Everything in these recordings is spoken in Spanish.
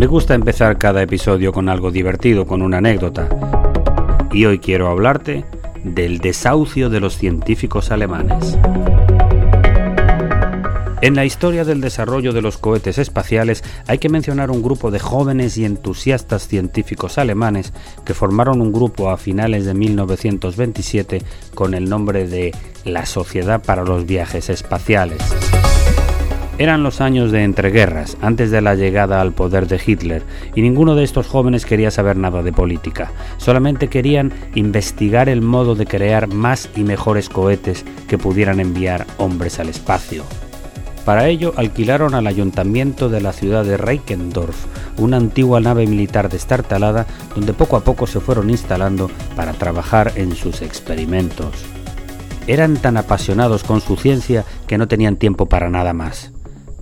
Me gusta empezar cada episodio con algo divertido, con una anécdota. Y hoy quiero hablarte del desahucio de los científicos alemanes. En la historia del desarrollo de los cohetes espaciales hay que mencionar un grupo de jóvenes y entusiastas científicos alemanes que formaron un grupo a finales de 1927 con el nombre de la Sociedad para los Viajes Espaciales. Eran los años de entreguerras, antes de la llegada al poder de Hitler, y ninguno de estos jóvenes quería saber nada de política. Solamente querían investigar el modo de crear más y mejores cohetes que pudieran enviar hombres al espacio. Para ello alquilaron al ayuntamiento de la ciudad de Reikendorf una antigua nave militar destartalada donde poco a poco se fueron instalando para trabajar en sus experimentos. Eran tan apasionados con su ciencia que no tenían tiempo para nada más.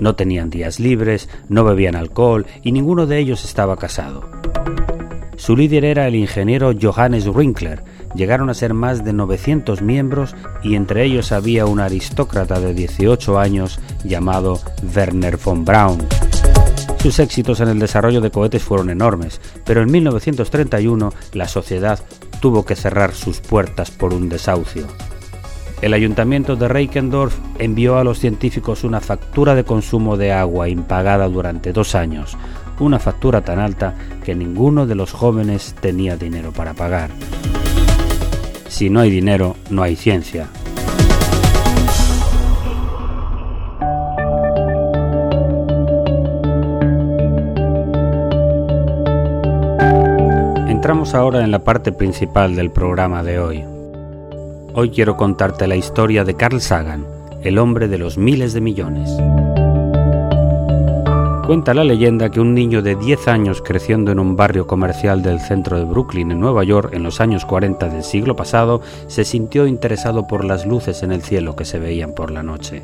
No tenían días libres, no bebían alcohol y ninguno de ellos estaba casado. Su líder era el ingeniero Johannes Winkler. Llegaron a ser más de 900 miembros y entre ellos había un aristócrata de 18 años llamado Werner von Braun. Sus éxitos en el desarrollo de cohetes fueron enormes, pero en 1931 la sociedad tuvo que cerrar sus puertas por un desahucio. El ayuntamiento de Reikendorf envió a los científicos una factura de consumo de agua impagada durante dos años, una factura tan alta que ninguno de los jóvenes tenía dinero para pagar. Si no hay dinero, no hay ciencia. Entramos ahora en la parte principal del programa de hoy. Hoy quiero contarte la historia de Carl Sagan, el hombre de los miles de millones. Cuenta la leyenda que un niño de 10 años creciendo en un barrio comercial del centro de Brooklyn, en Nueva York, en los años 40 del siglo pasado, se sintió interesado por las luces en el cielo que se veían por la noche.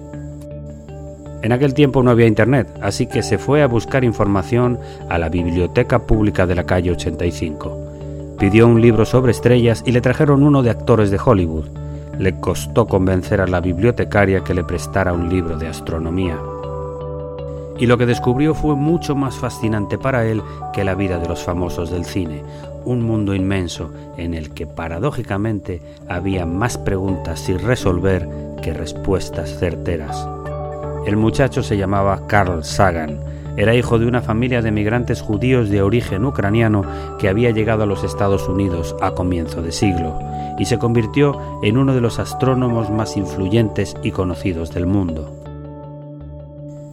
En aquel tiempo no había internet, así que se fue a buscar información a la biblioteca pública de la calle 85. Pidió un libro sobre estrellas y le trajeron uno de actores de Hollywood. Le costó convencer a la bibliotecaria que le prestara un libro de astronomía. Y lo que descubrió fue mucho más fascinante para él que la vida de los famosos del cine, un mundo inmenso en el que paradójicamente había más preguntas sin resolver que respuestas certeras. El muchacho se llamaba Carl Sagan, era hijo de una familia de migrantes judíos de origen ucraniano que había llegado a los Estados Unidos a comienzo de siglo y se convirtió en uno de los astrónomos más influyentes y conocidos del mundo.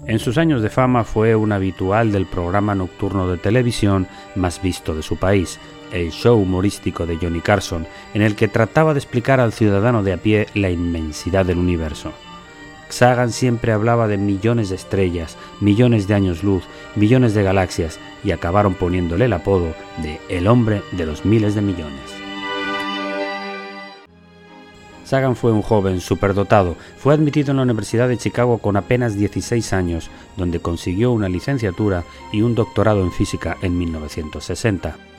En sus años de fama fue un habitual del programa nocturno de televisión más visto de su país, el show humorístico de Johnny Carson, en el que trataba de explicar al ciudadano de a pie la inmensidad del universo. Sagan siempre hablaba de millones de estrellas, millones de años luz, millones de galaxias y acabaron poniéndole el apodo de el hombre de los miles de millones. Sagan fue un joven superdotado. Fue admitido en la Universidad de Chicago con apenas 16 años, donde consiguió una licenciatura y un doctorado en física en 1960.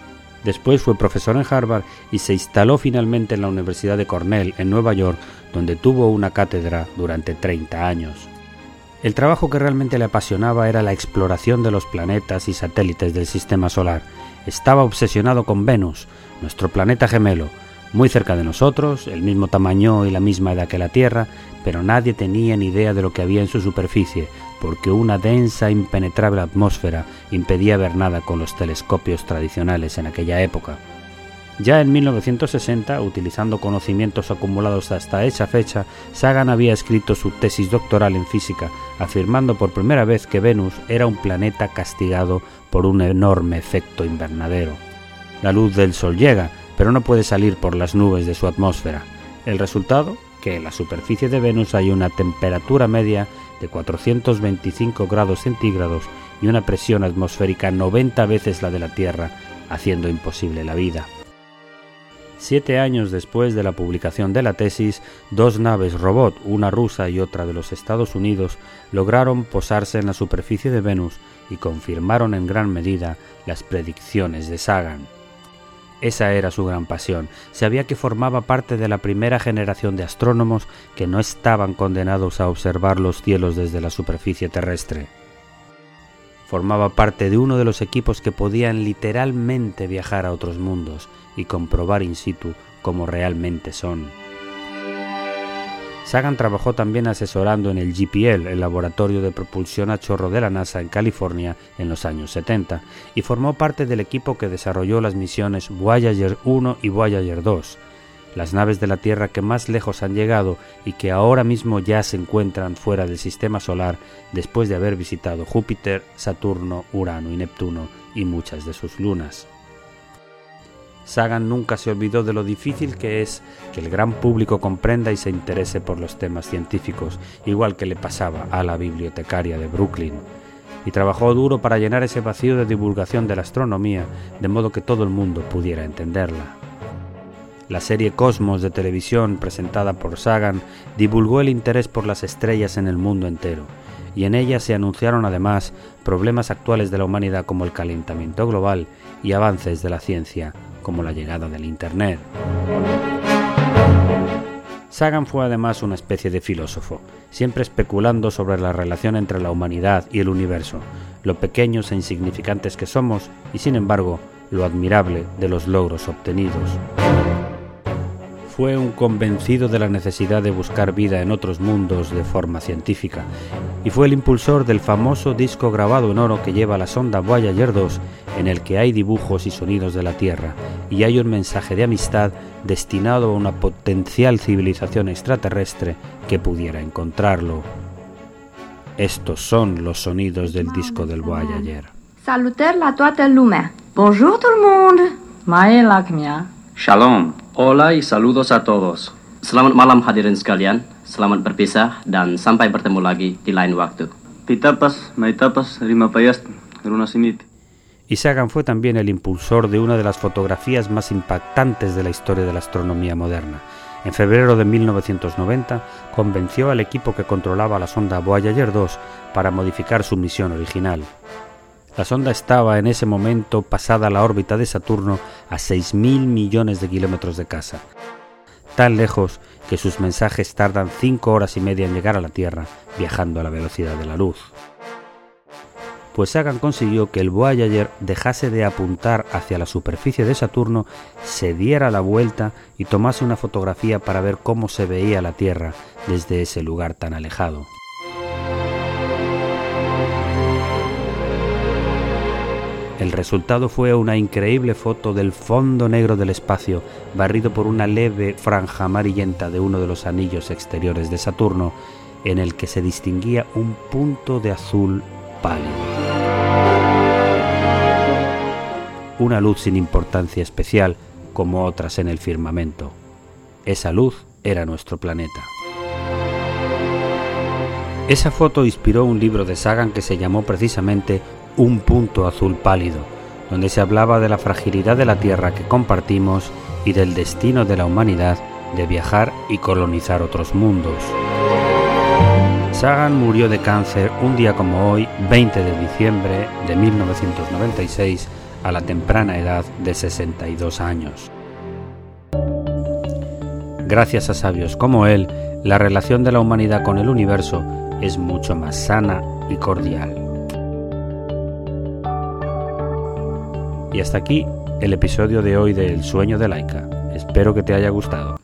Después fue profesor en Harvard y se instaló finalmente en la Universidad de Cornell, en Nueva York, donde tuvo una cátedra durante 30 años. El trabajo que realmente le apasionaba era la exploración de los planetas y satélites del sistema solar. Estaba obsesionado con Venus, nuestro planeta gemelo, muy cerca de nosotros, el mismo tamaño y la misma edad que la Tierra, pero nadie tenía ni idea de lo que había en su superficie, porque una densa, impenetrable atmósfera impedía ver nada con los telescopios tradicionales en aquella época. Ya en 1960, utilizando conocimientos acumulados hasta esa fecha, Sagan había escrito su tesis doctoral en física, afirmando por primera vez que Venus era un planeta castigado por un enorme efecto invernadero. La luz del Sol llega, pero no puede salir por las nubes de su atmósfera. El resultado, que en la superficie de Venus hay una temperatura media de 425 grados centígrados y una presión atmosférica 90 veces la de la Tierra, haciendo imposible la vida. Siete años después de la publicación de la tesis, dos naves robot, una rusa y otra de los Estados Unidos, lograron posarse en la superficie de Venus y confirmaron en gran medida las predicciones de Sagan. Esa era su gran pasión. Sabía que formaba parte de la primera generación de astrónomos que no estaban condenados a observar los cielos desde la superficie terrestre. Formaba parte de uno de los equipos que podían literalmente viajar a otros mundos y comprobar in situ cómo realmente son. Sagan trabajó también asesorando en el GPL, el laboratorio de propulsión a chorro de la NASA en California, en los años 70, y formó parte del equipo que desarrolló las misiones Voyager 1 y Voyager 2, las naves de la Tierra que más lejos han llegado y que ahora mismo ya se encuentran fuera del sistema solar después de haber visitado Júpiter, Saturno, Urano y Neptuno y muchas de sus lunas. Sagan nunca se olvidó de lo difícil que es que el gran público comprenda y se interese por los temas científicos, igual que le pasaba a la bibliotecaria de Brooklyn, y trabajó duro para llenar ese vacío de divulgación de la astronomía, de modo que todo el mundo pudiera entenderla. La serie Cosmos de televisión presentada por Sagan divulgó el interés por las estrellas en el mundo entero, y en ella se anunciaron además problemas actuales de la humanidad como el calentamiento global y avances de la ciencia como la llegada del Internet. Sagan fue además una especie de filósofo, siempre especulando sobre la relación entre la humanidad y el universo, lo pequeños e insignificantes que somos y sin embargo lo admirable de los logros obtenidos fue un convencido de la necesidad de buscar vida en otros mundos de forma científica y fue el impulsor del famoso disco grabado en oro que lleva la sonda Voyager 2 en el que hay dibujos y sonidos de la Tierra y hay un mensaje de amistad destinado a una potencial civilización extraterrestre que pudiera encontrarlo. Estos son los sonidos del disco del Voyager. Salutări la toată lumea! Bonjour tout le monde! Lakmia. Shalom. Hola y saludos a todos. Selamat malam hadirin sekalian. Selamat berpisah dan sampai bertemu lagi di lain waktu. Pitapas, maitapas, rimapayast, runasimiti. Y Sagan fue también el impulsor de una de las fotografías más impactantes de la historia de la astronomía moderna. En febrero de 1990 convenció al equipo que controlaba la sonda Voyager 2 para modificar su misión original. La sonda estaba en ese momento pasada la órbita de Saturno a 6.000 millones de kilómetros de casa, tan lejos que sus mensajes tardan 5 horas y media en llegar a la Tierra, viajando a la velocidad de la luz. Pues Sagan consiguió que el Voyager dejase de apuntar hacia la superficie de Saturno, se diera la vuelta y tomase una fotografía para ver cómo se veía la Tierra desde ese lugar tan alejado. El resultado fue una increíble foto del fondo negro del espacio, barrido por una leve franja amarillenta de uno de los anillos exteriores de Saturno, en el que se distinguía un punto de azul pálido. Una luz sin importancia especial, como otras en el firmamento. Esa luz era nuestro planeta. Esa foto inspiró un libro de Sagan que se llamó precisamente un punto azul pálido, donde se hablaba de la fragilidad de la Tierra que compartimos y del destino de la humanidad de viajar y colonizar otros mundos. Sagan murió de cáncer un día como hoy, 20 de diciembre de 1996, a la temprana edad de 62 años. Gracias a sabios como él, la relación de la humanidad con el universo es mucho más sana y cordial. Y hasta aquí el episodio de hoy de El sueño de Laika. Espero que te haya gustado.